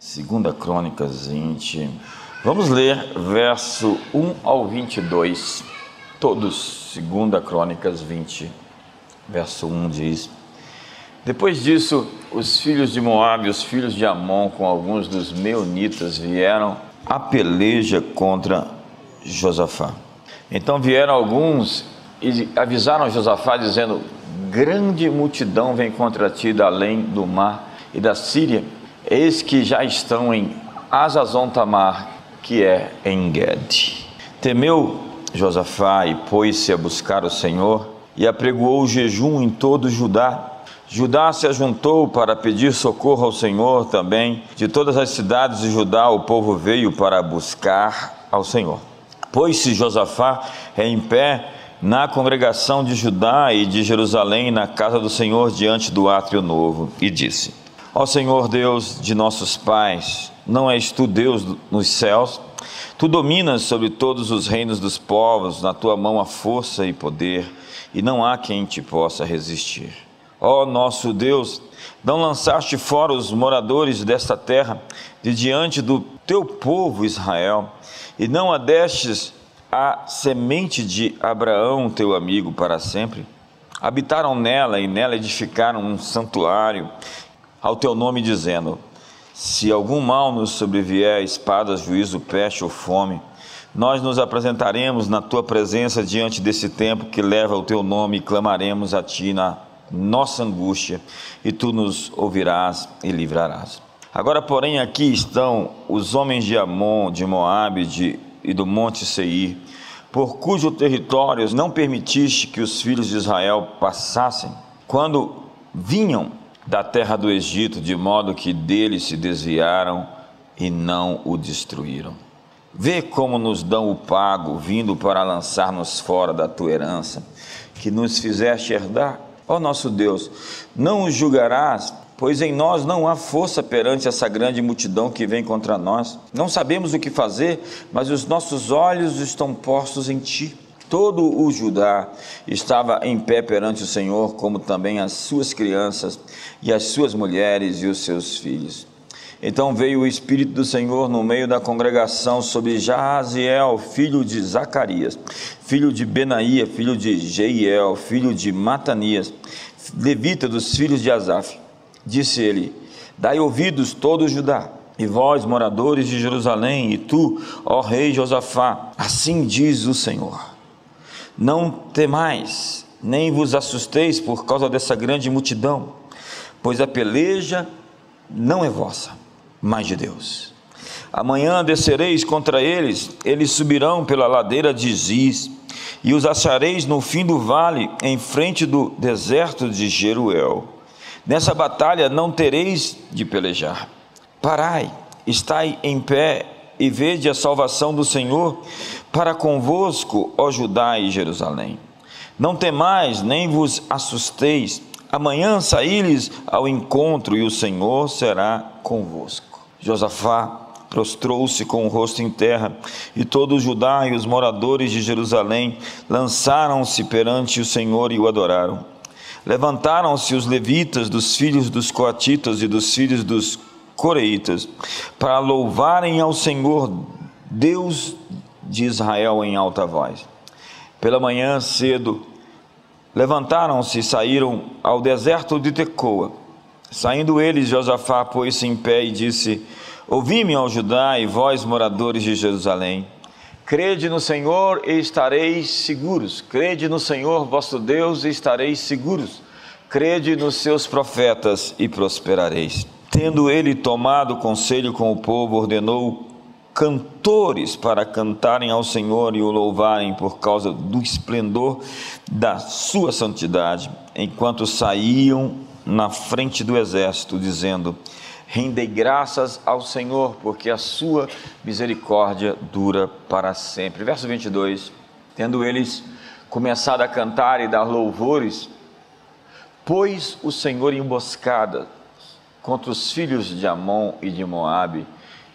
Segunda Crônicas 20. Vamos ler verso 1 ao 22. Todos, Segunda Crônicas 20. Verso 1 diz: Depois disso, os filhos de Moabe os filhos de Amon com alguns dos meunitas vieram a peleja contra Josafá. Então vieram alguns e avisaram Josafá dizendo: Grande multidão vem contra ti da além do mar e da Síria Eis que já estão em Azazon Tamar, que é em Ged. Temeu Josafá e pôs-se a buscar o Senhor e apregoou o jejum em todo Judá. Judá se ajuntou para pedir socorro ao Senhor também. De todas as cidades de Judá o povo veio para buscar ao Senhor. Pôs-se Josafá em pé na congregação de Judá e de Jerusalém, na casa do Senhor, diante do átrio novo, e disse: Ó Senhor Deus de nossos pais, não és tu Deus nos céus? Tu dominas sobre todos os reinos dos povos, na tua mão há força e poder, e não há quem te possa resistir. Ó nosso Deus, não lançaste fora os moradores desta terra de diante do teu povo Israel, e não adestes a semente de Abraão, teu amigo, para sempre? Habitaram nela e nela edificaram um santuário ao teu nome, dizendo: Se algum mal nos sobrevier, espada, juízo, peste ou fome, nós nos apresentaremos na tua presença diante desse tempo que leva o teu nome e clamaremos a ti na nossa angústia, e tu nos ouvirás e livrarás. Agora, porém, aqui estão os homens de Amon, de Moabe de, e do monte Seir, por cujo território não permitiste que os filhos de Israel passassem, quando vinham da terra do Egito, de modo que dele se desviaram e não o destruíram. Vê como nos dão o pago, vindo para lançar-nos fora da tua herança, que nos fizeste herdar. Ó nosso Deus, não os julgarás, pois em nós não há força perante essa grande multidão que vem contra nós. Não sabemos o que fazer, mas os nossos olhos estão postos em ti. Todo o Judá estava em pé perante o Senhor, como também as suas crianças e as suas mulheres e os seus filhos. Então veio o Espírito do Senhor no meio da congregação sobre Jaziel, filho de Zacarias, filho de Benaía, filho de Jeiel, filho de Matanias, levita dos filhos de Asaf. Disse ele: Dai ouvidos todo o Judá, e vós, moradores de Jerusalém, e tu, ó rei Josafá, assim diz o Senhor não temais, nem vos assusteis por causa dessa grande multidão, pois a peleja não é vossa, mas de Deus. Amanhã descereis contra eles, eles subirão pela ladeira de Ziz, e os achareis no fim do vale, em frente do deserto de Jeruel. Nessa batalha não tereis de pelejar. Parai, estai em pé e vede a salvação do Senhor para convosco, ó Judá e Jerusalém. Não temais, nem vos assusteis. Amanhã saí-lhes ao encontro e o Senhor será convosco. Josafá prostrou-se com o rosto em terra, e todo o Judá e os moradores de Jerusalém lançaram-se perante o Senhor e o adoraram. Levantaram-se os levitas dos filhos dos coatitas e dos filhos dos coreitas para louvarem ao Senhor Deus de Israel em alta voz. Pela manhã cedo, levantaram-se e saíram ao deserto de Tecoa. Saindo eles, Josafá pôs-se em pé e disse: Ouvi-me, ó Judá, e vós, moradores de Jerusalém. Crede no Senhor e estareis seguros. Crede no Senhor vosso Deus e estareis seguros. Crede nos seus profetas e prosperareis. Tendo ele tomado conselho com o povo, ordenou cantores para cantarem ao Senhor e o louvarem por causa do esplendor da sua santidade, enquanto saíam na frente do exército, dizendo: Rendei graças ao Senhor, porque a sua misericórdia dura para sempre. Verso 22. Tendo eles começado a cantar e dar louvores, pôs o Senhor emboscada contra os filhos de Amon e de Moabe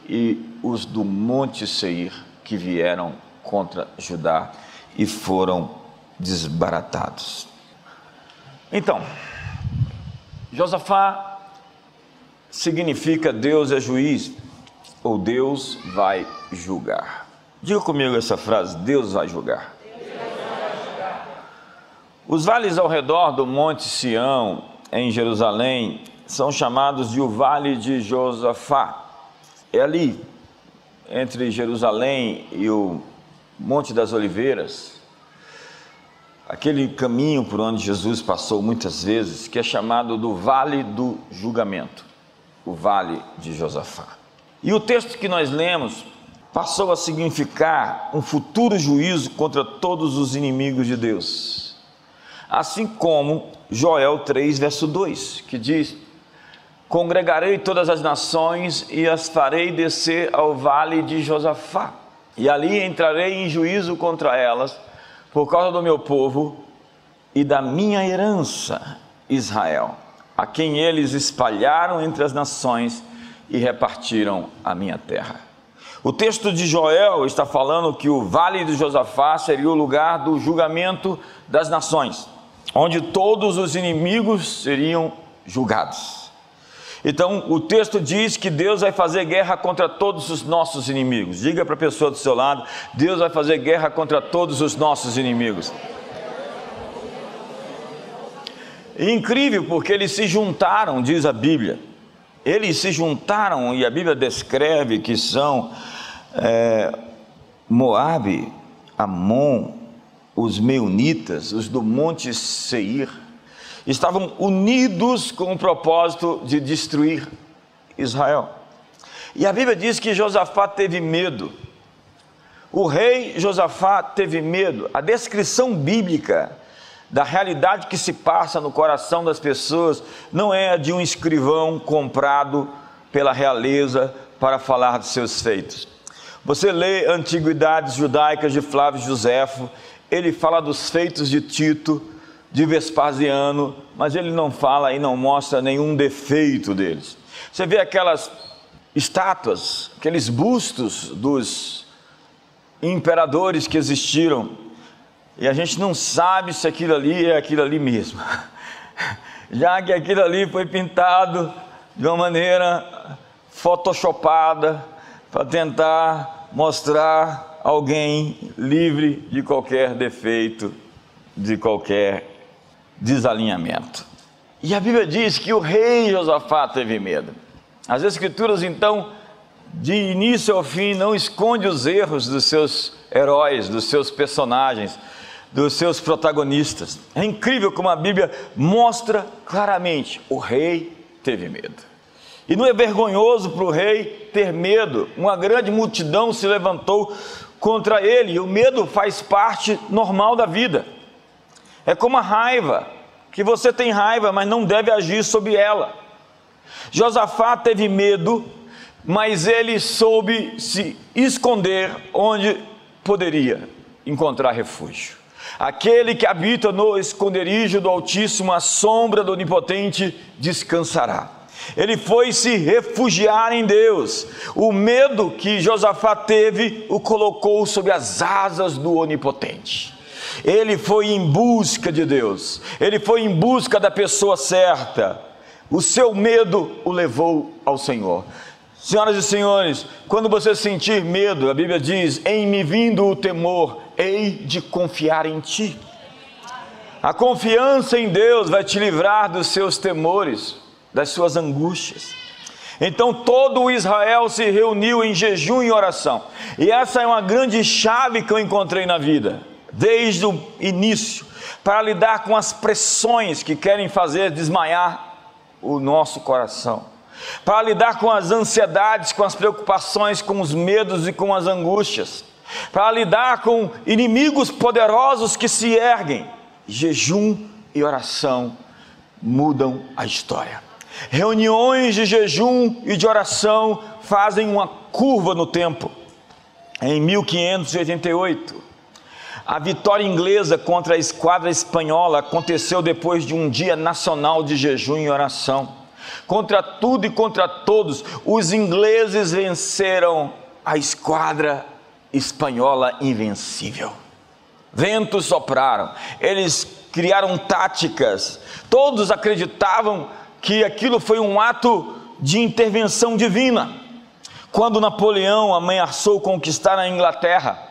e os do Monte Seir que vieram contra Judá e foram desbaratados. Então, Josafá significa Deus é juiz ou Deus vai julgar. Diga comigo essa frase: Deus vai julgar. Os vales ao redor do Monte Sião, em Jerusalém, são chamados de o Vale de Josafá. É ali, entre Jerusalém e o Monte das Oliveiras, aquele caminho por onde Jesus passou muitas vezes, que é chamado do Vale do Julgamento, o Vale de Josafá. E o texto que nós lemos passou a significar um futuro juízo contra todos os inimigos de Deus. Assim como Joel 3, verso 2, que diz: Congregarei todas as nações e as farei descer ao vale de Josafá, e ali entrarei em juízo contra elas, por causa do meu povo e da minha herança, Israel, a quem eles espalharam entre as nações e repartiram a minha terra. O texto de Joel está falando que o vale de Josafá seria o lugar do julgamento das nações, onde todos os inimigos seriam julgados. Então, o texto diz que Deus vai fazer guerra contra todos os nossos inimigos. Diga para a pessoa do seu lado: Deus vai fazer guerra contra todos os nossos inimigos. incrível, porque eles se juntaram, diz a Bíblia. Eles se juntaram, e a Bíblia descreve que são é, Moabe, Amon, os Meunitas, os do Monte Seir estavam unidos com o propósito de destruir Israel. E a Bíblia diz que Josafá teve medo. O rei Josafá teve medo. A descrição bíblica da realidade que se passa no coração das pessoas não é a de um escrivão comprado pela realeza para falar de seus feitos. Você lê Antiguidades Judaicas de Flávio Josefo, ele fala dos feitos de Tito, de Vespasiano, mas ele não fala e não mostra nenhum defeito deles. Você vê aquelas estátuas, aqueles bustos dos imperadores que existiram, e a gente não sabe se aquilo ali é aquilo ali mesmo, já que aquilo ali foi pintado de uma maneira photoshopada para tentar mostrar alguém livre de qualquer defeito, de qualquer desalinhamento. E a Bíblia diz que o rei Josafá teve medo. As Escrituras, então, de início ao fim, não esconde os erros dos seus heróis, dos seus personagens, dos seus protagonistas. É incrível como a Bíblia mostra claramente: o rei teve medo. E não é vergonhoso para o rei ter medo. Uma grande multidão se levantou contra ele, e o medo faz parte normal da vida. É como a raiva, que você tem raiva, mas não deve agir sobre ela. Josafá teve medo, mas ele soube se esconder onde poderia encontrar refúgio. Aquele que habita no esconderijo do Altíssimo, a sombra do Onipotente, descansará. Ele foi se refugiar em Deus. O medo que Josafá teve o colocou sob as asas do Onipotente. Ele foi em busca de Deus, ele foi em busca da pessoa certa. O seu medo o levou ao Senhor. Senhoras e senhores, quando você sentir medo, a Bíblia diz: em me vindo o temor, hei de confiar em ti. A confiança em Deus vai te livrar dos seus temores, das suas angústias. Então todo o Israel se reuniu em jejum e oração. E essa é uma grande chave que eu encontrei na vida desde o início, para lidar com as pressões que querem fazer desmaiar o nosso coração, para lidar com as ansiedades, com as preocupações, com os medos e com as angústias, para lidar com inimigos poderosos que se erguem. Jejum e oração mudam a história. Reuniões de jejum e de oração fazem uma curva no tempo. Em 1588, a vitória inglesa contra a esquadra espanhola aconteceu depois de um dia nacional de jejum e oração. Contra tudo e contra todos, os ingleses venceram a esquadra espanhola invencível. Ventos sopraram, eles criaram táticas, todos acreditavam que aquilo foi um ato de intervenção divina. Quando Napoleão ameaçou conquistar a Inglaterra,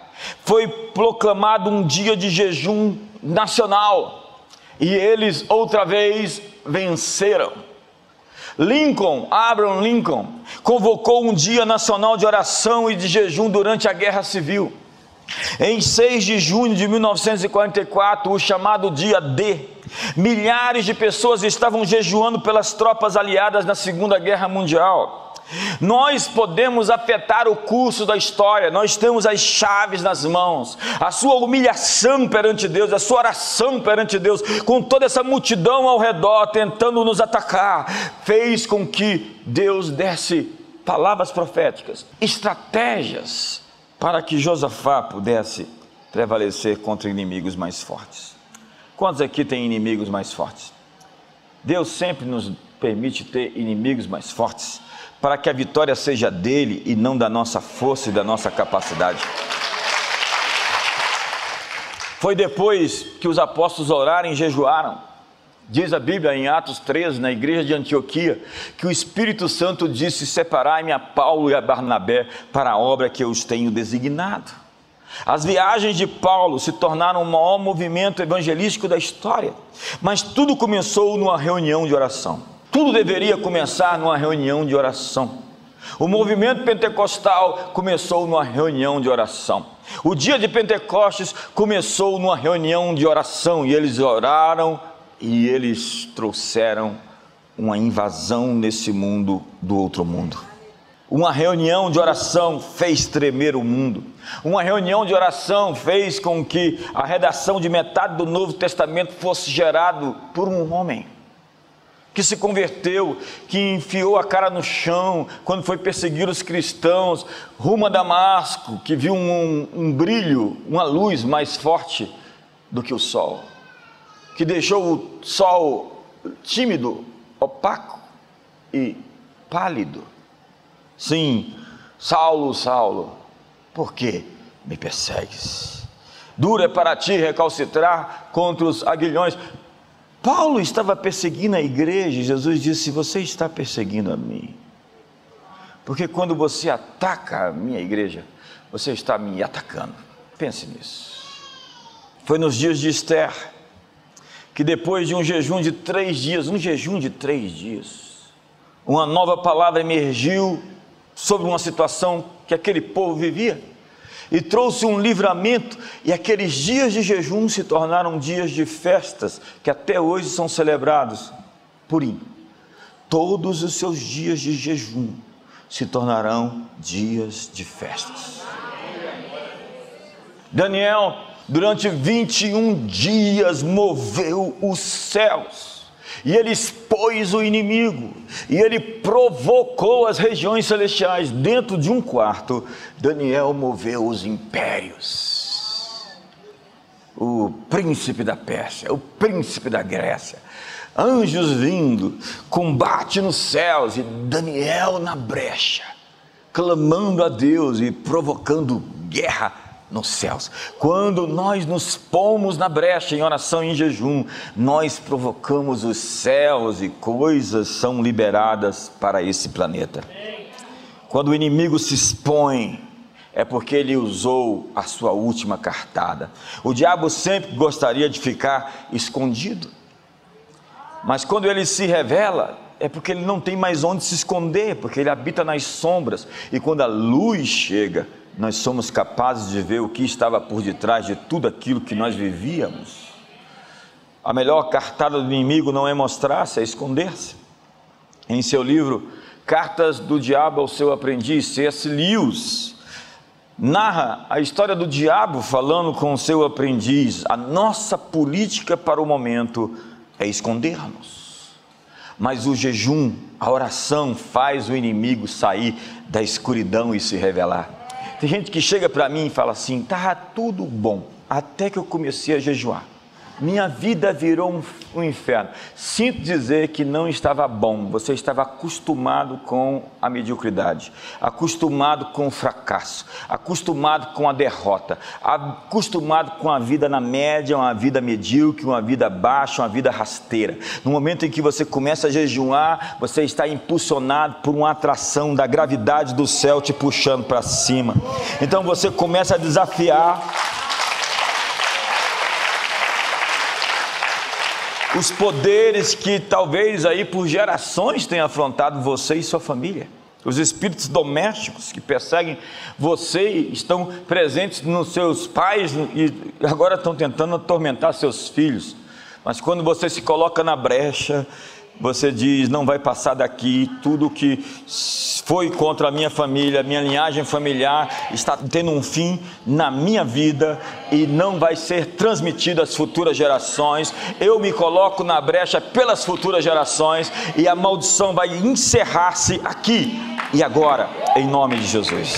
foi proclamado um dia de jejum nacional e eles outra vez venceram. Lincoln, Abraham Lincoln, convocou um dia nacional de oração e de jejum durante a Guerra Civil. Em 6 de junho de 1944, o chamado dia D, milhares de pessoas estavam jejuando pelas tropas aliadas na Segunda Guerra Mundial. Nós podemos afetar o curso da história, nós temos as chaves nas mãos. A sua humilhação perante Deus, a sua oração perante Deus, com toda essa multidão ao redor tentando nos atacar, fez com que Deus desse palavras proféticas, estratégias para que Josafá pudesse prevalecer contra inimigos mais fortes. Quantos aqui têm inimigos mais fortes? Deus sempre nos permite ter inimigos mais fortes para que a vitória seja dele e não da nossa força e da nossa capacidade. Foi depois que os apóstolos oraram e jejuaram. Diz a Bíblia em Atos 13, na igreja de Antioquia, que o Espírito Santo disse: Separai-me a Paulo e a Barnabé para a obra que eu os tenho designado. As viagens de Paulo se tornaram o maior movimento evangelístico da história, mas tudo começou numa reunião de oração. Tudo deveria começar numa reunião de oração. O movimento pentecostal começou numa reunião de oração. O dia de Pentecostes começou numa reunião de oração e eles oraram e eles trouxeram uma invasão nesse mundo do outro mundo. Uma reunião de oração fez tremer o mundo. Uma reunião de oração fez com que a redação de metade do Novo Testamento fosse gerado por um homem que se converteu, que enfiou a cara no chão quando foi perseguir os cristãos, rumo a Damasco, que viu um, um brilho, uma luz mais forte do que o sol, que deixou o sol tímido, opaco e pálido. Sim, Saulo, Saulo, por que me persegues? Duro é para ti recalcitrar contra os aguilhões, Paulo estava perseguindo a igreja e Jesus disse: Você está perseguindo a mim. Porque quando você ataca a minha igreja, você está me atacando. Pense nisso. Foi nos dias de Esther que, depois de um jejum de três dias, um jejum de três dias, uma nova palavra emergiu sobre uma situação que aquele povo vivia e trouxe um livramento, e aqueles dias de jejum se tornaram dias de festas, que até hoje são celebrados. Purim. Todos os seus dias de jejum se tornarão dias de festas. Daniel, durante 21 dias, moveu os céus e ele expôs o inimigo, e ele provocou as regiões celestiais. Dentro de um quarto, Daniel moveu os impérios. O príncipe da Pérsia, o príncipe da Grécia, anjos vindo, combate nos céus, e Daniel na brecha, clamando a Deus e provocando guerra nos céus. Quando nós nos pomos na brecha em oração e em jejum, nós provocamos os céus e coisas são liberadas para esse planeta. Quando o inimigo se expõe, é porque ele usou a sua última cartada. O diabo sempre gostaria de ficar escondido. Mas quando ele se revela, é porque ele não tem mais onde se esconder, porque ele habita nas sombras. E quando a luz chega, nós somos capazes de ver o que estava por detrás de tudo aquilo que nós vivíamos. A melhor cartada do inimigo não é mostrar-se, é esconder-se. Em seu livro Cartas do Diabo ao seu aprendiz, C.S. Lewis narra a história do diabo falando com o seu aprendiz. A nossa política para o momento é escondermos. Mas o jejum, a oração faz o inimigo sair da escuridão e se revelar. Tem gente que chega para mim e fala assim: tá tudo bom, até que eu comecei a jejuar. Minha vida virou um, um, inferno. Sinto dizer que não estava bom, você estava acostumado com a mediocridade, acostumado com o fracasso, acostumado com a derrota, acostumado com a vida na média, uma vida medíocre, uma vida baixa, uma vida rasteira. No momento em que você começa a jejuar, você está impulsionado por uma atração da gravidade do céu te puxando para cima. Então você começa a desafiar os poderes que talvez aí por gerações tenham afrontado você e sua família. Os espíritos domésticos que perseguem você estão presentes nos seus pais e agora estão tentando atormentar seus filhos. Mas quando você se coloca na brecha você diz: não vai passar daqui, tudo que foi contra a minha família, minha linhagem familiar, está tendo um fim na minha vida e não vai ser transmitido às futuras gerações. Eu me coloco na brecha pelas futuras gerações e a maldição vai encerrar-se aqui e agora, em nome de Jesus.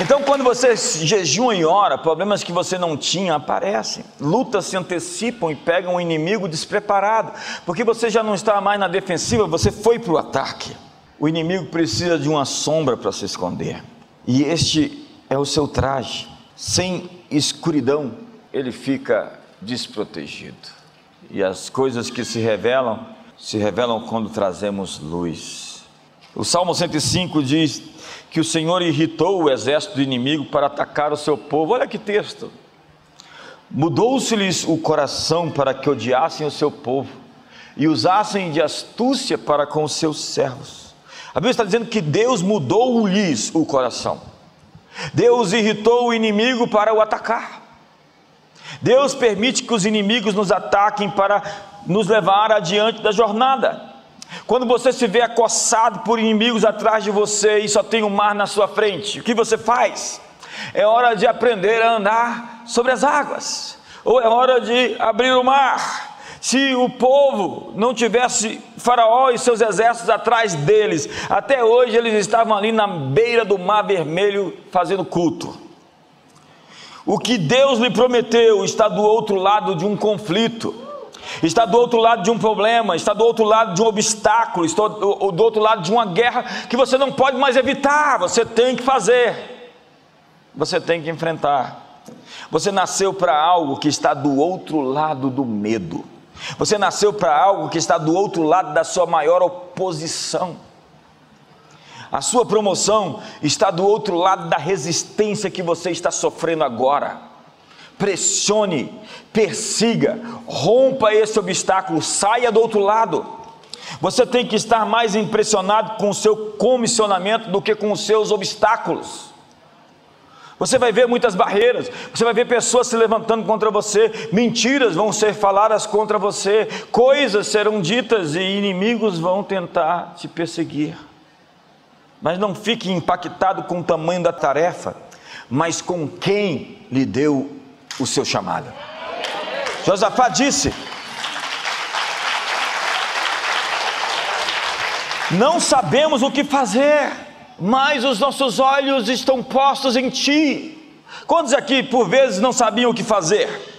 Então, quando você jejua e ora, problemas que você não tinha aparecem, lutas se antecipam e pegam o inimigo despreparado, porque você já não está mais na defensiva, você foi para o ataque. O inimigo precisa de uma sombra para se esconder, e este é o seu traje. Sem escuridão, ele fica desprotegido, e as coisas que se revelam, se revelam quando trazemos luz. O Salmo 105 diz: que o Senhor irritou o exército do inimigo para atacar o seu povo. Olha que texto. Mudou-se-lhes o coração para que odiassem o seu povo e usassem de astúcia para com os seus servos. A Bíblia está dizendo que Deus mudou-lhes o coração. Deus irritou o inimigo para o atacar. Deus permite que os inimigos nos ataquem para nos levar adiante da jornada. Quando você se vê acossado por inimigos atrás de você e só tem o um mar na sua frente, o que você faz? É hora de aprender a andar sobre as águas, ou é hora de abrir o mar. Se o povo não tivesse Faraó e seus exércitos atrás deles, até hoje eles estavam ali na beira do Mar Vermelho fazendo culto. O que Deus lhe prometeu está do outro lado de um conflito está do outro lado de um problema, está do outro lado de um obstáculo, está do outro lado de uma guerra que você não pode mais evitar, você tem que fazer, você tem que enfrentar. Você nasceu para algo que está do outro lado do medo, você nasceu para algo que está do outro lado da sua maior oposição. A sua promoção está do outro lado da resistência que você está sofrendo agora pressione, persiga, rompa esse obstáculo, saia do outro lado. Você tem que estar mais impressionado com o seu comissionamento do que com os seus obstáculos. Você vai ver muitas barreiras, você vai ver pessoas se levantando contra você, mentiras vão ser faladas contra você, coisas serão ditas e inimigos vão tentar te perseguir. Mas não fique impactado com o tamanho da tarefa, mas com quem lhe deu o seu chamado. Josafá disse: Não sabemos o que fazer, mas os nossos olhos estão postos em ti. Quantos aqui por vezes não sabiam o que fazer?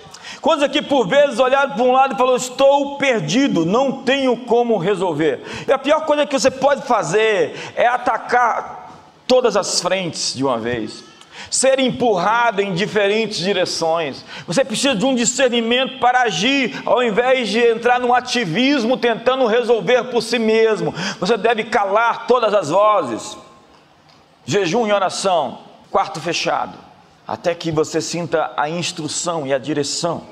Quantos aqui por vezes olharam para um lado e falaram: Estou perdido, não tenho como resolver? E a pior coisa que você pode fazer é atacar todas as frentes de uma vez ser empurrado em diferentes direções. Você precisa de um discernimento para agir, ao invés de entrar num ativismo tentando resolver por si mesmo. Você deve calar todas as vozes. Jejum e oração, quarto fechado, até que você sinta a instrução e a direção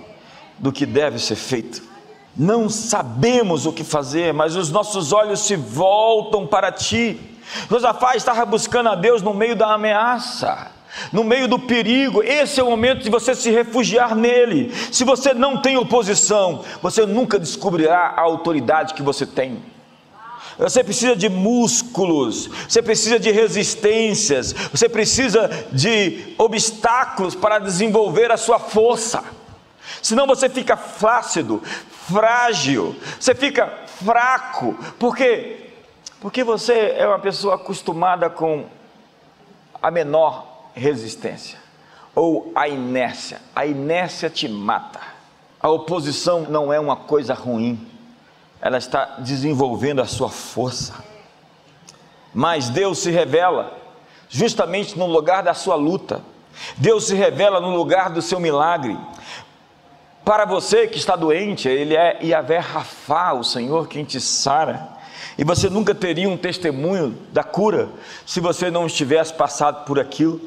do que deve ser feito. Não sabemos o que fazer, mas os nossos olhos se voltam para ti. Josafá estava buscando a Deus no meio da ameaça no meio do perigo, esse é o momento de você se refugiar nele. Se você não tem oposição, você nunca descobrirá a autoridade que você tem. Você precisa de músculos, você precisa de resistências, você precisa de obstáculos para desenvolver a sua força. Senão você fica flácido, frágil, você fica fraco. Por quê? Porque você é uma pessoa acostumada com a menor resistência ou a inércia. A inércia te mata. A oposição não é uma coisa ruim, ela está desenvolvendo a sua força. Mas Deus se revela justamente no lugar da sua luta. Deus se revela no lugar do seu milagre. Para você que está doente, Ele é Yahvé Rafá, o Senhor quem te sara. E você nunca teria um testemunho da cura se você não estivesse passado por aquilo.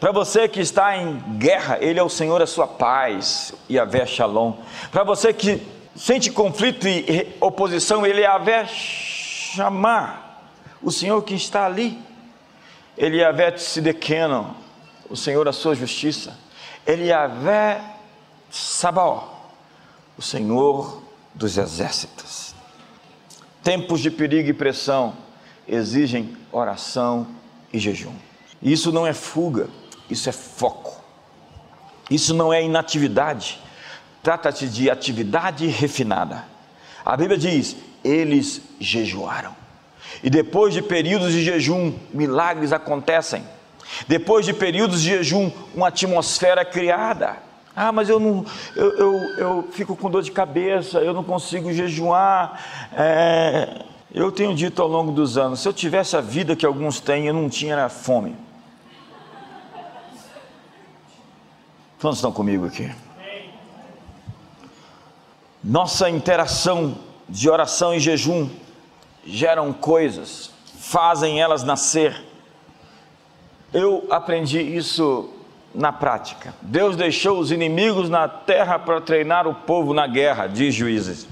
Para você que está em guerra, Ele é o Senhor a sua paz, Yahvé Shalom. Para você que sente conflito e oposição, Ele é Yahvé Chamar, o Senhor que está ali. Ele é Yahvé Tzidekeno, o Senhor a sua justiça. Ele é Yahvé Sabaó, o Senhor dos exércitos. Tempos de perigo e pressão exigem oração e jejum. Isso não é fuga, isso é foco. Isso não é inatividade. Trata-se de atividade refinada. A Bíblia diz: eles jejuaram. E depois de períodos de jejum, milagres acontecem. Depois de períodos de jejum, uma atmosfera criada. Ah, mas eu não, eu, eu, eu fico com dor de cabeça, eu não consigo jejuar. É, eu tenho dito ao longo dos anos, se eu tivesse a vida que alguns têm, eu não tinha fome. Quantos estão comigo aqui? Nossa interação de oração e jejum geram coisas, fazem elas nascer. Eu aprendi isso na prática. Deus deixou os inimigos na terra para treinar o povo na guerra, diz Juízes.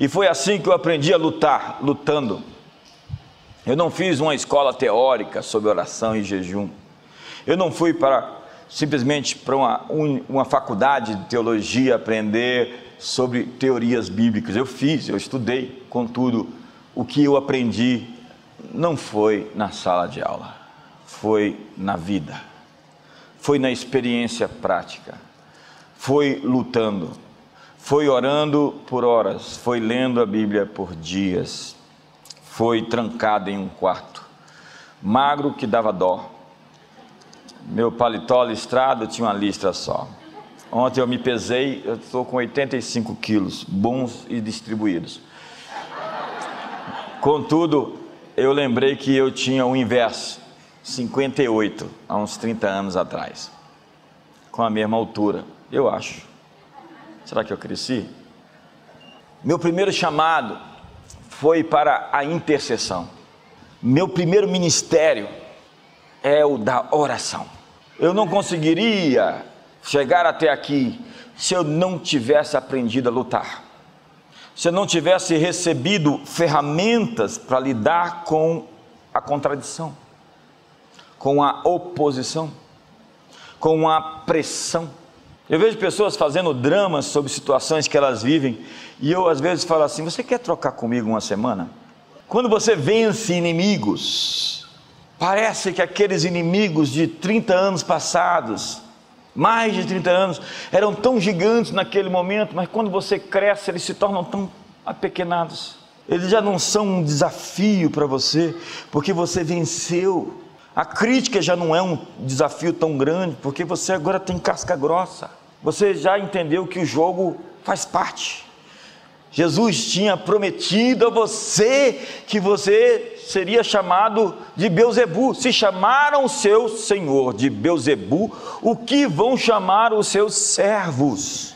E foi assim que eu aprendi a lutar, lutando. Eu não fiz uma escola teórica sobre oração e jejum. Eu não fui para simplesmente para uma, uma faculdade de teologia aprender sobre teorias bíblicas. Eu fiz, eu estudei, contudo, o que eu aprendi não foi na sala de aula, foi na vida foi na experiência prática, foi lutando, foi orando por horas, foi lendo a Bíblia por dias, foi trancado em um quarto, magro que dava dó. Meu paletó listrado tinha uma listra só. Ontem eu me pesei, eu estou com 85 quilos, bons e distribuídos. Contudo, eu lembrei que eu tinha o inverso. 58, há uns 30 anos atrás, com a mesma altura, eu acho. Será que eu cresci? Meu primeiro chamado foi para a intercessão. Meu primeiro ministério é o da oração. Eu não conseguiria chegar até aqui se eu não tivesse aprendido a lutar. Se eu não tivesse recebido ferramentas para lidar com a contradição com a oposição, com a pressão. Eu vejo pessoas fazendo dramas sobre situações que elas vivem, e eu às vezes falo assim: Você quer trocar comigo uma semana? Quando você vence inimigos, parece que aqueles inimigos de 30 anos passados, mais de 30 anos, eram tão gigantes naquele momento, mas quando você cresce, eles se tornam tão apequenados. Eles já não são um desafio para você, porque você venceu. A crítica já não é um desafio tão grande, porque você agora tem casca grossa. Você já entendeu que o jogo faz parte. Jesus tinha prometido a você que você seria chamado de Beuzebu. Se chamaram o seu Senhor de Beuzebu, o que vão chamar os seus servos?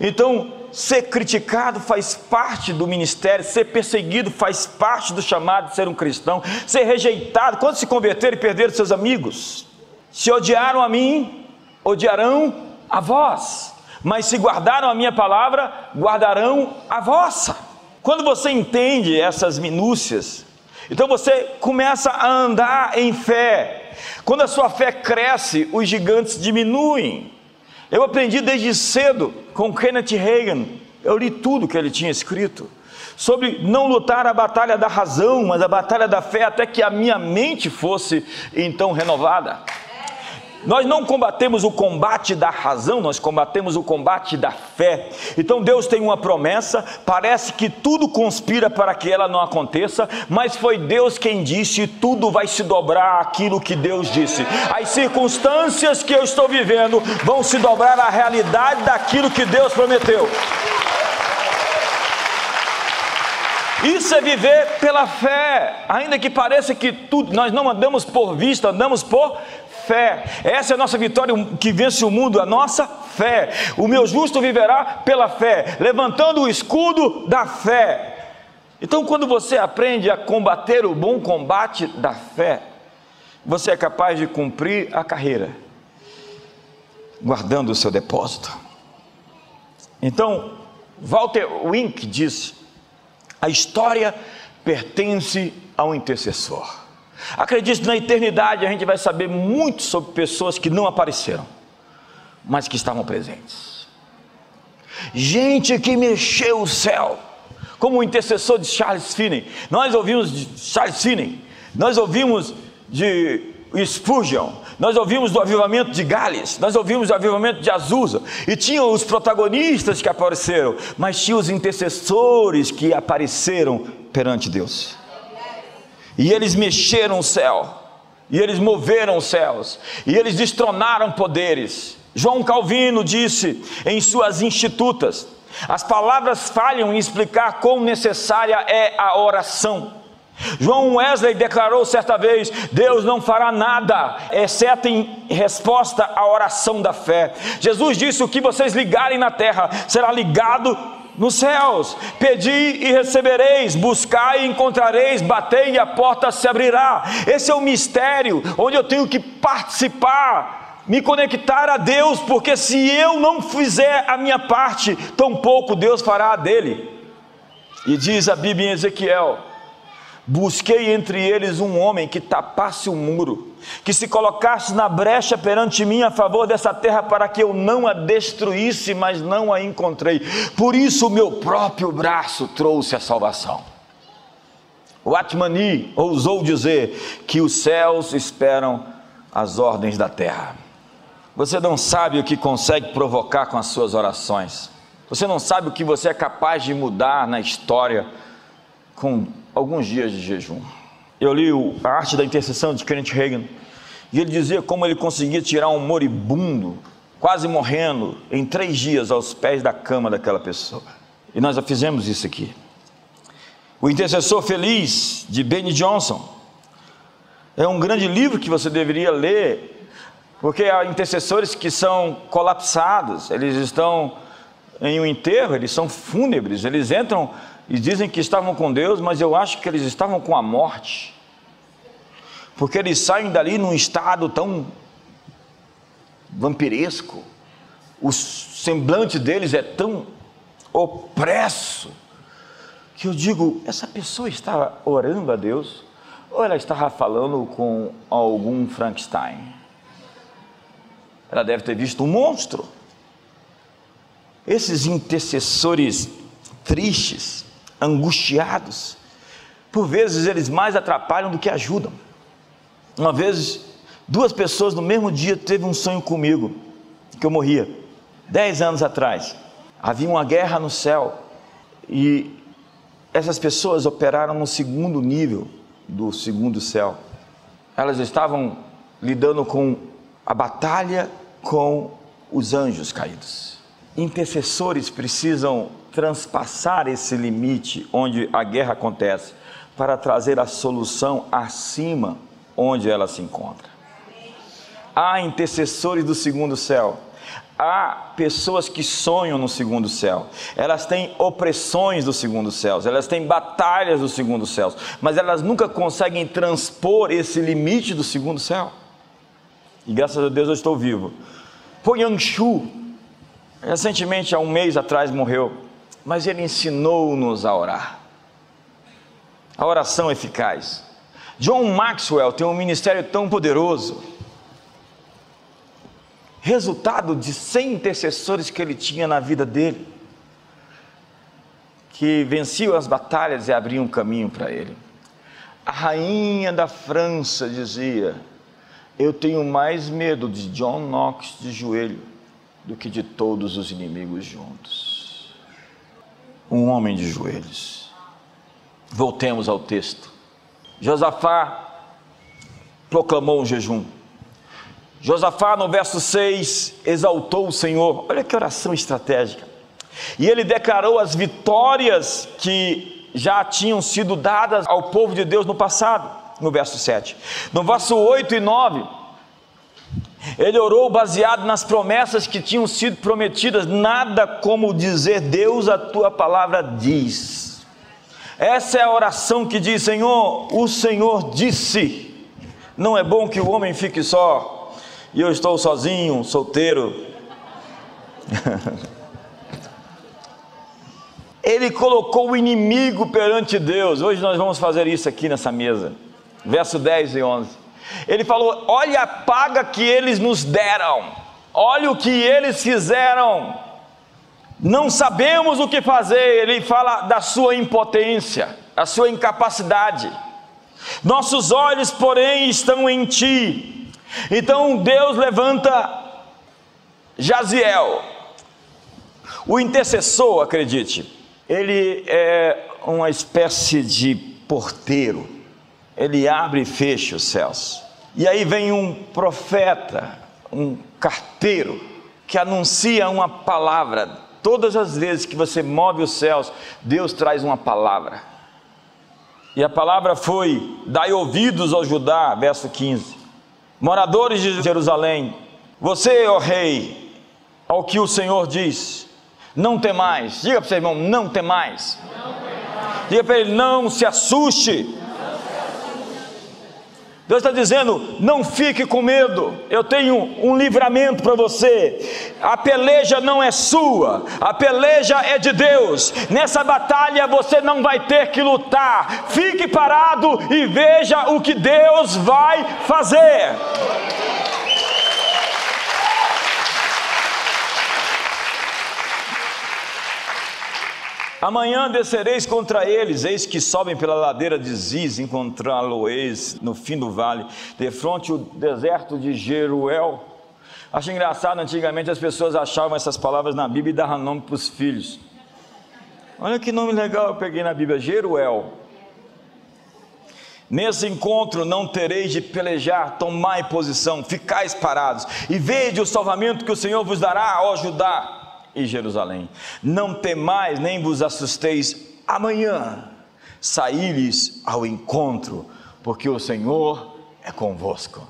Então, ser criticado faz parte do ministério, ser perseguido faz parte do chamado de ser um cristão, ser rejeitado, quando se converter e perder seus amigos, se odiaram a mim, odiarão a vós, mas se guardaram a minha palavra, guardarão a vossa. Quando você entende essas minúcias, então você começa a andar em fé. Quando a sua fé cresce, os gigantes diminuem. Eu aprendi desde cedo com Kenneth Reagan, eu li tudo que ele tinha escrito, sobre não lutar a batalha da razão, mas a batalha da fé, até que a minha mente fosse então renovada. Nós não combatemos o combate da razão, nós combatemos o combate da fé. Então Deus tem uma promessa, parece que tudo conspira para que ela não aconteça, mas foi Deus quem disse: tudo vai se dobrar aquilo que Deus disse. As circunstâncias que eu estou vivendo vão se dobrar à realidade daquilo que Deus prometeu. Isso é viver pela fé, ainda que pareça que tudo, nós não andamos por vista, andamos por fé. Essa é a nossa vitória que vence o mundo, a nossa fé. O meu justo viverá pela fé, levantando o escudo da fé. Então, quando você aprende a combater o bom combate da fé, você é capaz de cumprir a carreira, guardando o seu depósito. Então, Walter Wink disse: a história pertence ao intercessor. Acredite, na eternidade a gente vai saber muito sobre pessoas que não apareceram, mas que estavam presentes. Gente que mexeu o céu, como o intercessor de Charles Finney. Nós ouvimos de Charles Finney, nós ouvimos de Spurgeon, nós ouvimos do avivamento de Gales, nós ouvimos do avivamento de Azusa, e tinham os protagonistas que apareceram, mas tinha os intercessores que apareceram perante Deus. E eles mexeram o céu, e eles moveram os céus, e eles destronaram poderes. João Calvino disse em suas institutas: as palavras falham em explicar quão necessária é a oração. João Wesley declarou certa vez: Deus não fará nada, exceto em resposta à oração da fé. Jesus disse: O que vocês ligarem na terra será ligado nos céus. Pedi e recebereis, buscai e encontrareis, batei e a porta se abrirá. Esse é o mistério onde eu tenho que participar, me conectar a Deus, porque se eu não fizer a minha parte, tampouco Deus fará a dele. E diz a Bíblia em Ezequiel: Busquei entre eles um homem que tapasse o muro, que se colocasse na brecha perante mim a favor dessa terra para que eu não a destruísse, mas não a encontrei. Por isso o meu próprio braço trouxe a salvação. O Atmani ousou dizer que os céus esperam as ordens da terra. Você não sabe o que consegue provocar com as suas orações. Você não sabe o que você é capaz de mudar na história com alguns dias de jejum. Eu li a arte da intercessão de Kenneth Reagan e ele dizia como ele conseguia tirar um moribundo, quase morrendo, em três dias aos pés da cama daquela pessoa. E nós já fizemos isso aqui. O Intercessor Feliz, de Benny Johnson, é um grande livro que você deveria ler, porque há intercessores que são colapsados, eles estão em um enterro, eles são fúnebres, eles entram e dizem que estavam com Deus, mas eu acho que eles estavam com a morte, porque eles saem dali num estado tão vampiresco, o semblante deles é tão opresso, que eu digo: essa pessoa estava orando a Deus, ou ela estava falando com algum Frankenstein? Ela deve ter visto um monstro. Esses intercessores tristes, angustiados. Por vezes eles mais atrapalham do que ajudam. Uma vez, duas pessoas no mesmo dia teve um sonho comigo, que eu morria, dez anos atrás. Havia uma guerra no céu e essas pessoas operaram no segundo nível do segundo céu. Elas estavam lidando com a batalha com os anjos caídos. Intercessores precisam transpassar esse limite onde a guerra acontece, para trazer a solução acima onde ela se encontra. Há intercessores do segundo céu, há pessoas que sonham no segundo céu, elas têm opressões do segundo céu, elas têm batalhas do segundo céu, mas elas nunca conseguem transpor esse limite do segundo céu. E graças a Deus eu estou vivo. Po Yang recentemente, há um mês atrás, morreu mas ele ensinou-nos a orar. A oração eficaz. John Maxwell tem um ministério tão poderoso, resultado de 100 intercessores que ele tinha na vida dele, que venciam as batalhas e abriam um caminho para ele. A rainha da França dizia: Eu tenho mais medo de John Knox de joelho do que de todos os inimigos juntos. Um homem de joelhos. Voltemos ao texto. Josafá proclamou um jejum. Josafá, no verso 6, exaltou o Senhor. Olha que oração estratégica. E ele declarou as vitórias que já tinham sido dadas ao povo de Deus no passado, no verso 7. No verso 8 e 9, ele orou baseado nas promessas que tinham sido prometidas, nada como dizer: Deus, a tua palavra diz. Essa é a oração que diz: Senhor, o Senhor disse. Não é bom que o homem fique só, e eu estou sozinho, solteiro. Ele colocou o inimigo perante Deus. Hoje nós vamos fazer isso aqui nessa mesa. Verso 10 e 11. Ele falou: Olha a paga que eles nos deram, olha o que eles fizeram. Não sabemos o que fazer. Ele fala da sua impotência, da sua incapacidade. Nossos olhos, porém, estão em ti. Então Deus levanta Jaziel, o intercessor, acredite, ele é uma espécie de porteiro, ele abre e fecha os céus. E aí vem um profeta, um carteiro, que anuncia uma palavra. Todas as vezes que você move os céus, Deus traz uma palavra. E a palavra foi: dai ouvidos ao Judá, verso 15. Moradores de Jerusalém, você, ó rei, ao que o Senhor diz, não tem mais. Diga para o seu irmão, não tem mais. Diga para ele, não se assuste. Deus está dizendo: não fique com medo, eu tenho um livramento para você. A peleja não é sua, a peleja é de Deus. Nessa batalha você não vai ter que lutar. Fique parado e veja o que Deus vai fazer. Amanhã descereis contra eles, eis que sobem pela ladeira de Ziz, encontrá-lo-eis no fim do vale, de fronte o deserto de Jeruel. Acho engraçado, antigamente as pessoas achavam essas palavras na Bíblia e davam nome para os filhos. Olha que nome legal eu peguei na Bíblia, Jeruel. Nesse encontro não tereis de pelejar, tomai posição, ficais parados, e vede o salvamento que o Senhor vos dará, ó Judá e Jerusalém. Não temais, nem vos assusteis, amanhã saíres ao encontro, porque o Senhor é convosco.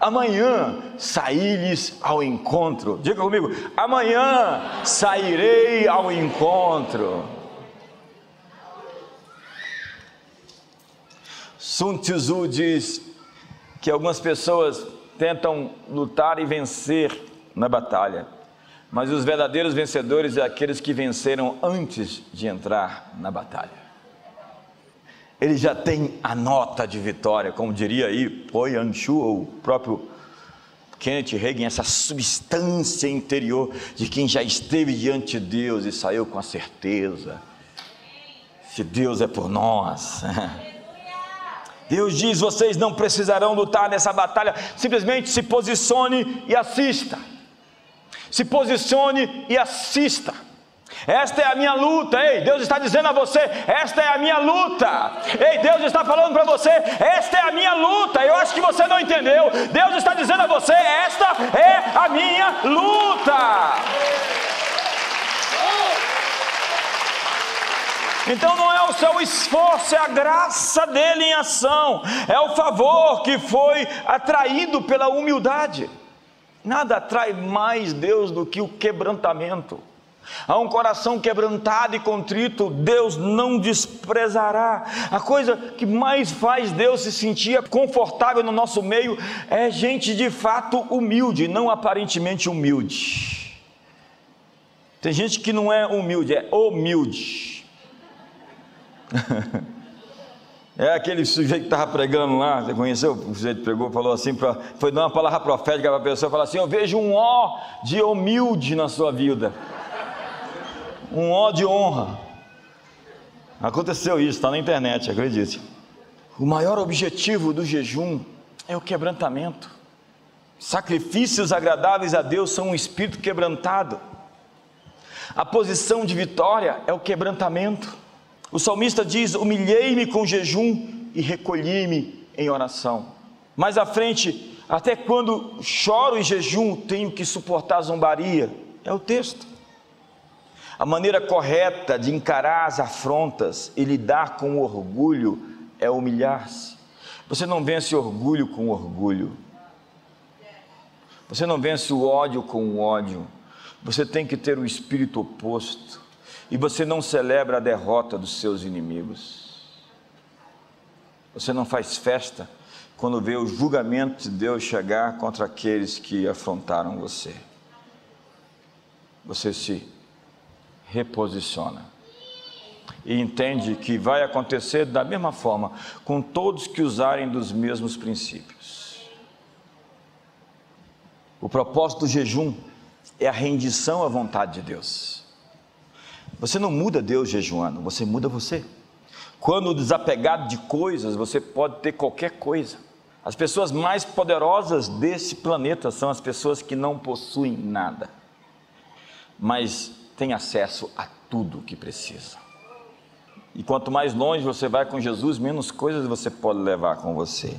Amanhã saíres ao encontro. Diga comigo, amanhã sairei ao encontro. Sun Tzu diz que algumas pessoas tentam lutar e vencer na batalha mas os verdadeiros vencedores são aqueles que venceram antes de entrar na batalha. Ele já tem a nota de vitória, como diria aí Poi Anshu, ou o próprio Kenneth Reagan, essa substância interior de quem já esteve diante de Deus e saiu com a certeza. Se Deus é por nós. Deus diz: vocês não precisarão lutar nessa batalha, simplesmente se posicione e assista se posicione e assista. Esta é a minha luta, ei, Deus está dizendo a você, esta é a minha luta, ei, Deus está falando para você, esta é a minha luta, eu acho que você não entendeu, Deus está dizendo a você, esta é a minha luta. Então não é o seu esforço, é a graça dele em ação, é o favor que foi atraído pela humildade. Nada atrai mais Deus do que o quebrantamento. A um coração quebrantado e contrito, Deus não desprezará. A coisa que mais faz Deus se sentir confortável no nosso meio é gente de fato humilde, não aparentemente humilde. Tem gente que não é humilde, é humilde. É aquele sujeito que estava pregando lá, você conheceu? O sujeito pregou, falou assim, pra, foi dar uma palavra profética para a pessoa, falou assim: Eu vejo um ó de humilde na sua vida, um ó de honra. Aconteceu isso, está na internet, acredite. O maior objetivo do jejum é o quebrantamento. Sacrifícios agradáveis a Deus são um espírito quebrantado. A posição de vitória é o quebrantamento. O salmista diz: Humilhei-me com jejum e recolhi-me em oração. Mais à frente, até quando choro e jejum, tenho que suportar zombaria. É o texto. A maneira correta de encarar as afrontas e lidar com o orgulho é humilhar-se. Você não vence orgulho com orgulho. Você não vence o ódio com o ódio. Você tem que ter o espírito oposto. E você não celebra a derrota dos seus inimigos. Você não faz festa quando vê o julgamento de Deus chegar contra aqueles que afrontaram você. Você se reposiciona e entende que vai acontecer da mesma forma com todos que usarem dos mesmos princípios. O propósito do jejum é a rendição à vontade de Deus. Você não muda Deus jejuando, você muda você. Quando desapegado de coisas, você pode ter qualquer coisa. As pessoas mais poderosas desse planeta são as pessoas que não possuem nada, mas têm acesso a tudo o que precisa. E quanto mais longe você vai com Jesus, menos coisas você pode levar com você.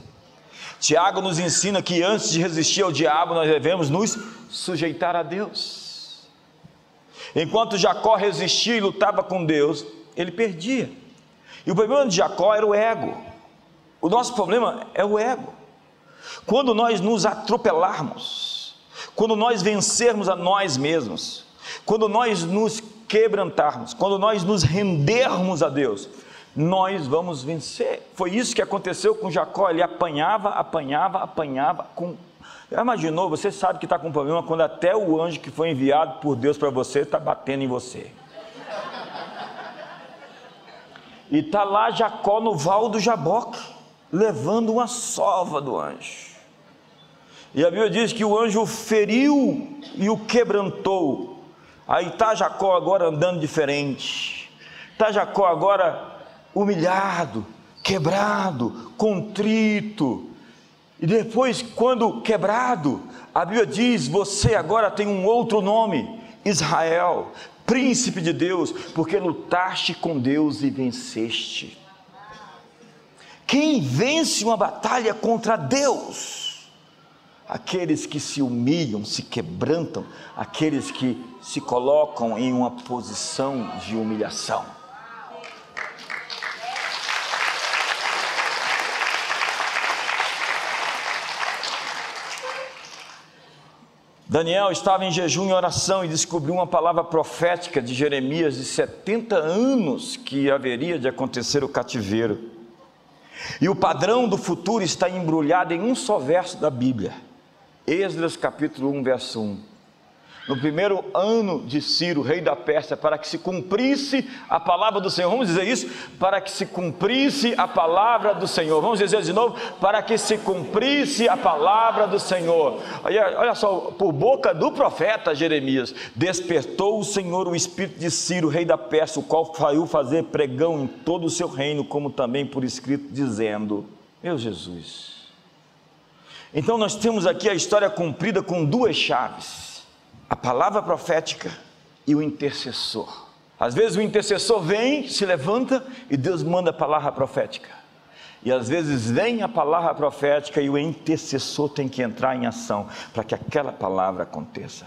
Tiago nos ensina que antes de resistir ao diabo, nós devemos nos sujeitar a Deus. Enquanto Jacó resistia e lutava com Deus, ele perdia. E o problema de Jacó era o ego. O nosso problema é o ego. Quando nós nos atropelarmos, quando nós vencermos a nós mesmos, quando nós nos quebrantarmos, quando nós nos rendermos a Deus, nós vamos vencer. Foi isso que aconteceu com Jacó. Ele apanhava, apanhava, apanhava. Com... Já imaginou? Você sabe que está com problema quando até o anjo que foi enviado por Deus para você está batendo em você. E está lá Jacó no val do Jaboque, levando uma sova do anjo. E a Bíblia diz que o anjo feriu e o quebrantou. Aí está Jacó agora andando diferente. Está Jacó agora humilhado, quebrado, contrito. E depois, quando quebrado, a Bíblia diz: você agora tem um outro nome, Israel, príncipe de Deus, porque lutaste com Deus e venceste. Quem vence uma batalha contra Deus? Aqueles que se humilham, se quebrantam, aqueles que se colocam em uma posição de humilhação. Daniel estava em jejum e oração e descobriu uma palavra profética de Jeremias de 70 anos que haveria de acontecer o cativeiro. E o padrão do futuro está embrulhado em um só verso da Bíblia. Esdras capítulo 1, verso 1 no primeiro ano de Ciro, rei da Pérsia, para que se cumprisse a palavra do Senhor. Vamos dizer isso? Para que se cumprisse a palavra do Senhor. Vamos dizer de novo? Para que se cumprisse a palavra do Senhor. Olha, olha só, por boca do profeta Jeremias, despertou o Senhor o espírito de Ciro, rei da Pérsia, o qual saiu fazer pregão em todo o seu reino, como também por escrito, dizendo: Meu Jesus. Então nós temos aqui a história cumprida com duas chaves a palavra profética e o intercessor. Às vezes o intercessor vem, se levanta e Deus manda a palavra profética. E às vezes vem a palavra profética e o intercessor tem que entrar em ação para que aquela palavra aconteça.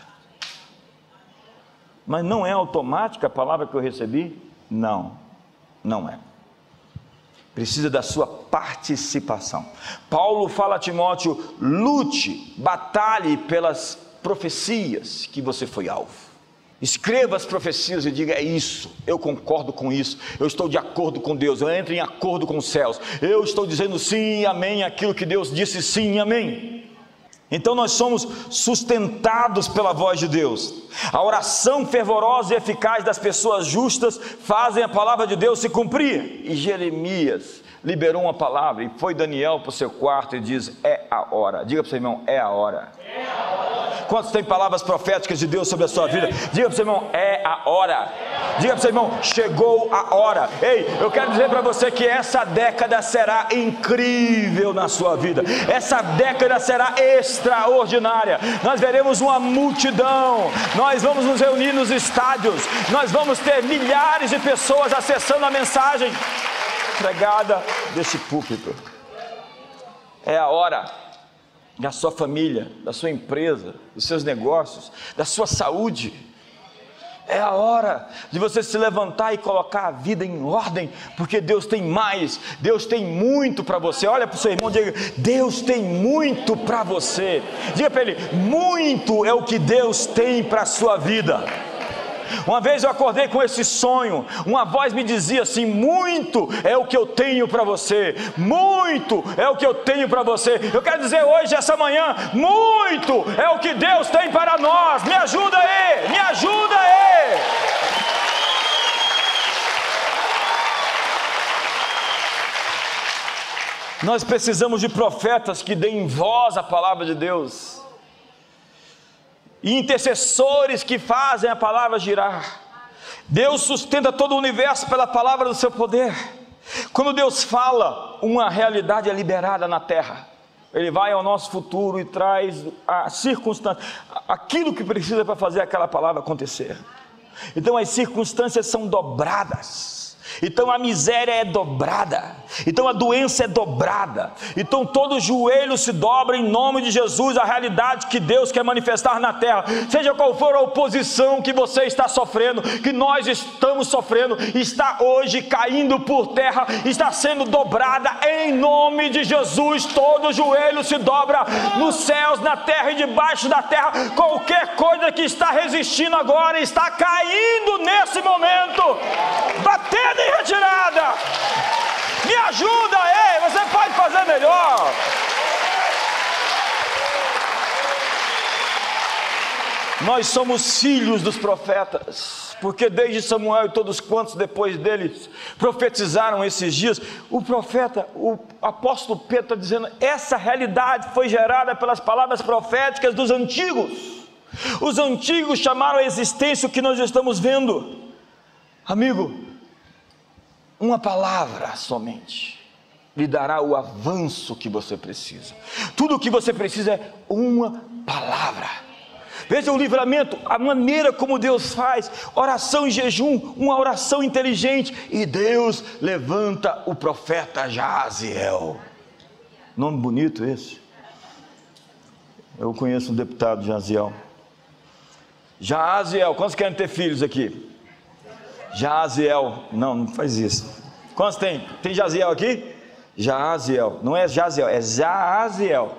Mas não é automática a palavra que eu recebi? Não, não é. Precisa da sua participação. Paulo fala a Timóteo: lute, batalhe pelas profecias que você foi alvo. Escreva as profecias e diga: é isso, eu concordo com isso, eu estou de acordo com Deus, eu entro em acordo com os céus, eu estou dizendo sim amém aquilo que Deus disse sim amém. Então nós somos sustentados pela voz de Deus. A oração fervorosa e eficaz das pessoas justas fazem a palavra de Deus se cumprir. E Jeremias liberou uma palavra e foi Daniel para o seu quarto e diz: É a hora. Diga para o seu irmão: É a hora. É a hora Quantos têm palavras proféticas de Deus sobre a sua vida? Diga para o seu irmão, é a hora. Diga para o seu irmão, chegou a hora. Ei, eu quero dizer para você que essa década será incrível na sua vida. Essa década será extraordinária. Nós veremos uma multidão. Nós vamos nos reunir nos estádios. Nós vamos ter milhares de pessoas acessando a mensagem pregada desse púlpito. É a hora da sua família, da sua empresa, dos seus negócios, da sua saúde. É a hora de você se levantar e colocar a vida em ordem, porque Deus tem mais, Deus tem muito para você. Olha para o seu irmão e diga: Deus tem muito para você. Diga para ele: muito é o que Deus tem para a sua vida. Uma vez eu acordei com esse sonho, uma voz me dizia assim: muito é o que eu tenho para você, muito é o que eu tenho para você. Eu quero dizer hoje, essa manhã, muito é o que Deus tem para nós. Me ajuda aí, me ajuda aí. Nós precisamos de profetas que deem voz à palavra de Deus e intercessores que fazem a palavra girar. Deus sustenta todo o universo pela palavra do seu poder. Quando Deus fala, uma realidade é liberada na terra. Ele vai ao nosso futuro e traz a circunstância, aquilo que precisa para fazer aquela palavra acontecer. Então as circunstâncias são dobradas. Então a miséria é dobrada, então a doença é dobrada, então todo joelho se dobra em nome de Jesus, a realidade que Deus quer manifestar na terra, seja qual for a oposição que você está sofrendo, que nós estamos sofrendo, está hoje caindo por terra, está sendo dobrada em nome de Jesus. Todo joelho se dobra nos céus, na terra e debaixo da terra. Qualquer coisa que está resistindo agora está caindo nesse momento, batendo em retirada. Me ajuda aí, você pode fazer melhor. Nós somos filhos dos profetas, porque desde Samuel e todos quantos depois deles profetizaram esses dias, o profeta, o apóstolo Pedro está dizendo: essa realidade foi gerada pelas palavras proféticas dos antigos. Os antigos chamaram a existência o que nós estamos vendo. Amigo, uma palavra somente lhe dará o avanço que você precisa. Tudo o que você precisa é uma palavra. Veja o livramento, a maneira como Deus faz, oração e jejum, uma oração inteligente, e Deus levanta o profeta Jaziel. Nome bonito esse. Eu conheço um deputado Jaziel. Jaziel, quantos querem ter filhos aqui? Jaziel. Não, não faz isso. Quantos tem? Tem Jaziel aqui? Jaziel. Não é Jaziel, é Jaziel.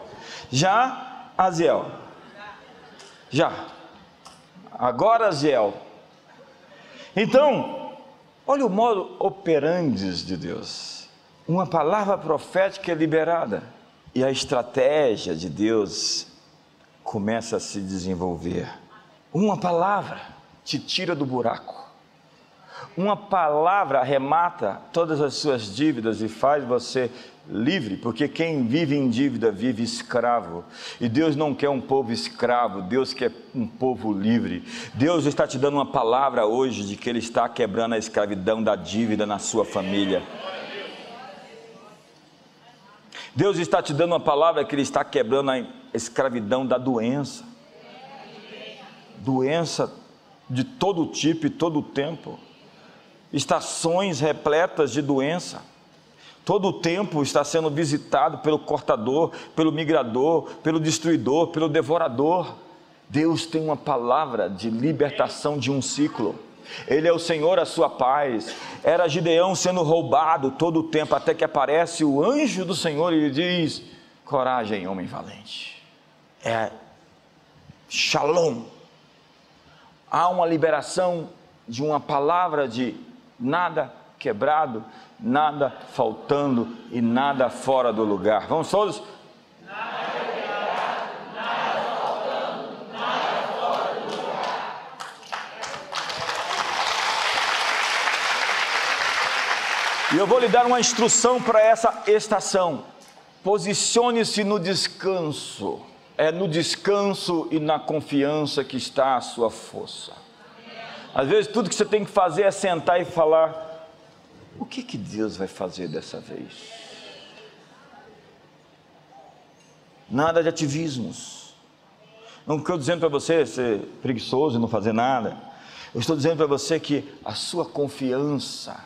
Jaziel. Já. Agora Ziel. Então, olha o modo operandes de Deus. Uma palavra profética é liberada e a estratégia de Deus começa a se desenvolver. Uma palavra te tira do buraco. Uma palavra arremata todas as suas dívidas e faz você livre, porque quem vive em dívida vive escravo. E Deus não quer um povo escravo, Deus quer um povo livre. Deus está te dando uma palavra hoje de que Ele está quebrando a escravidão da dívida na sua família. Deus está te dando uma palavra que Ele está quebrando a escravidão da doença. Doença de todo tipo e todo tempo estações repletas de doença. Todo o tempo está sendo visitado pelo cortador, pelo migrador, pelo destruidor, pelo devorador. Deus tem uma palavra de libertação de um ciclo. Ele é o Senhor, a sua paz. Era Gideão sendo roubado todo o tempo, até que aparece o anjo do Senhor e lhe diz: Coragem, homem valente. É shalom. Há uma liberação de uma palavra de nada quebrado, nada faltando e nada fora do lugar. Vamos todos? Nada quebrado, nada faltando, nada fora do lugar. E eu vou lhe dar uma instrução para essa estação. Posicione-se no descanso. é no descanso e na confiança que está a sua força. Às vezes tudo que você tem que fazer é sentar e falar: o que que Deus vai fazer dessa vez? Nada de ativismos. Não estou dizendo para você ser preguiçoso e não fazer nada. Eu estou dizendo para você que a sua confiança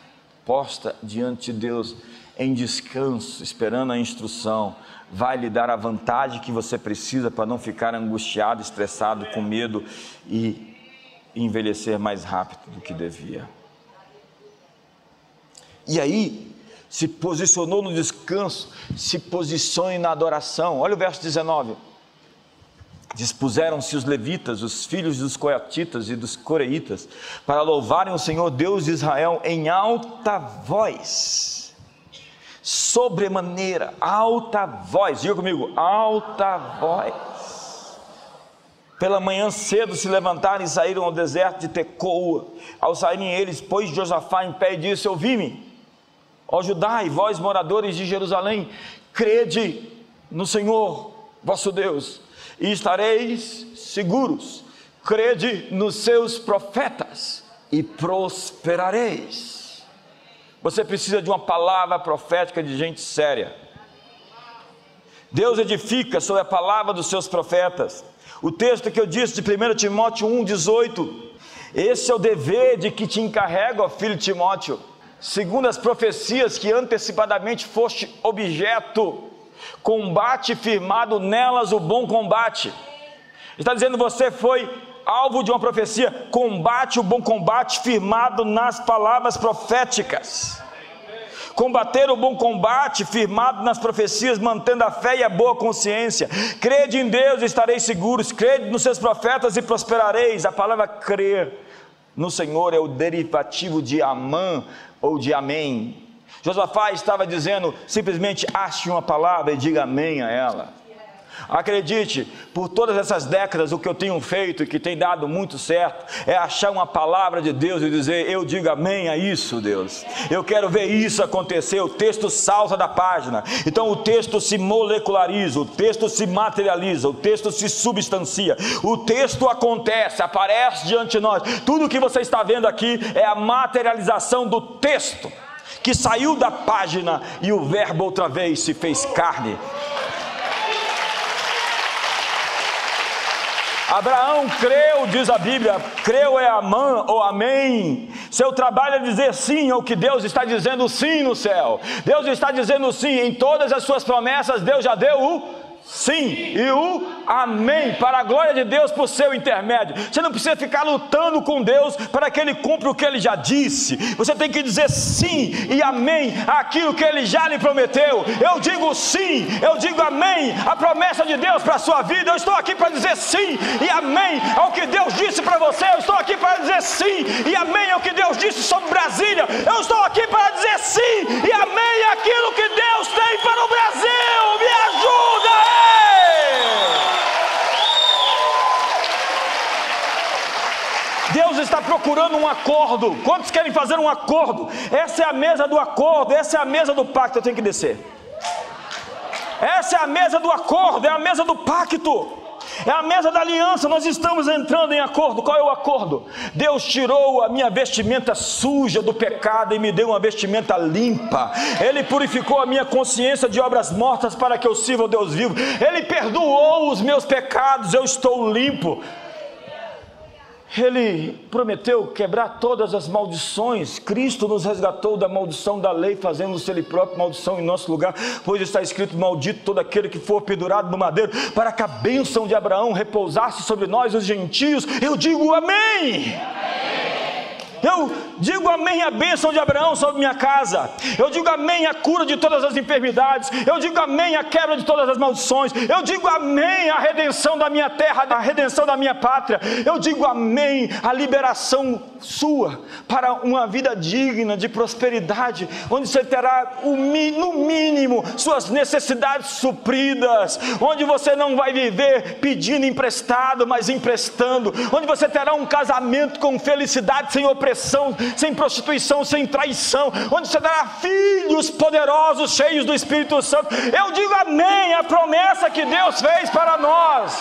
posta diante de Deus em descanso, esperando a instrução, vai lhe dar a vantagem que você precisa para não ficar angustiado, estressado, com medo e envelhecer mais rápido do que devia. E aí, se posicionou no descanso, se posicione na adoração. Olha o verso 19. Dispuseram-se os levitas, os filhos dos coatitas e dos coreitas, para louvarem o Senhor Deus de Israel em alta voz, sobremaneira, alta voz, diga comigo, alta voz. Pela manhã cedo se levantaram e saíram ao deserto de Tecoa. Ao saírem eles, pôs Josafá em pé e disse: Ouvi-me, ó Judá e vós moradores de Jerusalém, crede no Senhor vosso Deus e estareis seguros. Crede nos seus profetas e prosperareis. Você precisa de uma palavra profética de gente séria. Deus edifica sobre a palavra dos seus profetas. O texto que eu disse de 1 Timóteo 1,18. Esse é o dever de que te encarrega, ó filho Timóteo, segundo as profecias que antecipadamente foste objeto combate firmado nelas o bom combate. Está dizendo você foi alvo de uma profecia, combate o bom combate firmado nas palavras proféticas. Combater o bom combate firmado nas profecias, mantendo a fé e a boa consciência. Crede em Deus e estareis seguros. Crede nos seus profetas e prosperareis. A palavra crer no Senhor é o derivativo de amã ou de amém. Josafá estava dizendo simplesmente ache uma palavra e diga amém a ela. Acredite, por todas essas décadas, o que eu tenho feito e que tem dado muito certo é achar uma palavra de Deus e dizer: Eu digo amém a isso, Deus. Eu quero ver isso acontecer. O texto salta da página, então o texto se moleculariza, o texto se materializa, o texto se substancia, o texto acontece, aparece diante de nós. Tudo o que você está vendo aqui é a materialização do texto que saiu da página e o Verbo outra vez se fez carne. Abraão creu, diz a Bíblia, creu é amã ou amém. Seu trabalho é dizer sim ao que Deus está dizendo sim no céu. Deus está dizendo sim em todas as suas promessas, Deus já deu o sim e o amém, para a glória de Deus por seu intermédio. Você não precisa ficar lutando com Deus para que Ele cumpra o que Ele já disse. Você tem que dizer sim e amém àquilo que Ele já lhe prometeu. Eu digo sim, eu digo amém à promessa de Deus para a sua vida. Eu estou aqui para dizer sim e amém ao que Deus disse para você. Eu estou aqui para dizer sim e amém ao que Deus disse sobre Brasília. Eu estou aqui para dizer sim e amém àquilo que Deus tem para o Brasil. Me ajuda! Deus está procurando um acordo. Quantos querem fazer um acordo? Essa é a mesa do acordo, essa é a mesa do pacto. Eu tenho que descer. Essa é a mesa do acordo, é a mesa do pacto. É a mesa da aliança, nós estamos entrando em acordo. Qual é o acordo? Deus tirou a minha vestimenta suja do pecado e me deu uma vestimenta limpa. Ele purificou a minha consciência de obras mortas para que eu sirva o Deus vivo. Ele perdoou os meus pecados, eu estou limpo. Ele prometeu quebrar todas as maldições. Cristo nos resgatou da maldição da lei, fazendo-se Ele próprio maldição em nosso lugar, pois está escrito: Maldito todo aquele que for pendurado no madeiro, para que a bênção de Abraão repousasse sobre nós, os gentios. Eu digo amém. amém. Eu digo amém a bênção de Abraão sobre minha casa. Eu digo amém a cura de todas as enfermidades. Eu digo amém a quebra de todas as maldições. Eu digo amém a redenção da minha terra, a redenção da minha pátria. Eu digo amém a liberação sua para uma vida digna de prosperidade, onde você terá no mínimo suas necessidades supridas, onde você não vai viver pedindo emprestado, mas emprestando, onde você terá um casamento com felicidade sem opressão sem prostituição, sem traição, onde você dará filhos poderosos, cheios do Espírito Santo. Eu digo amém, a promessa que Deus fez para nós.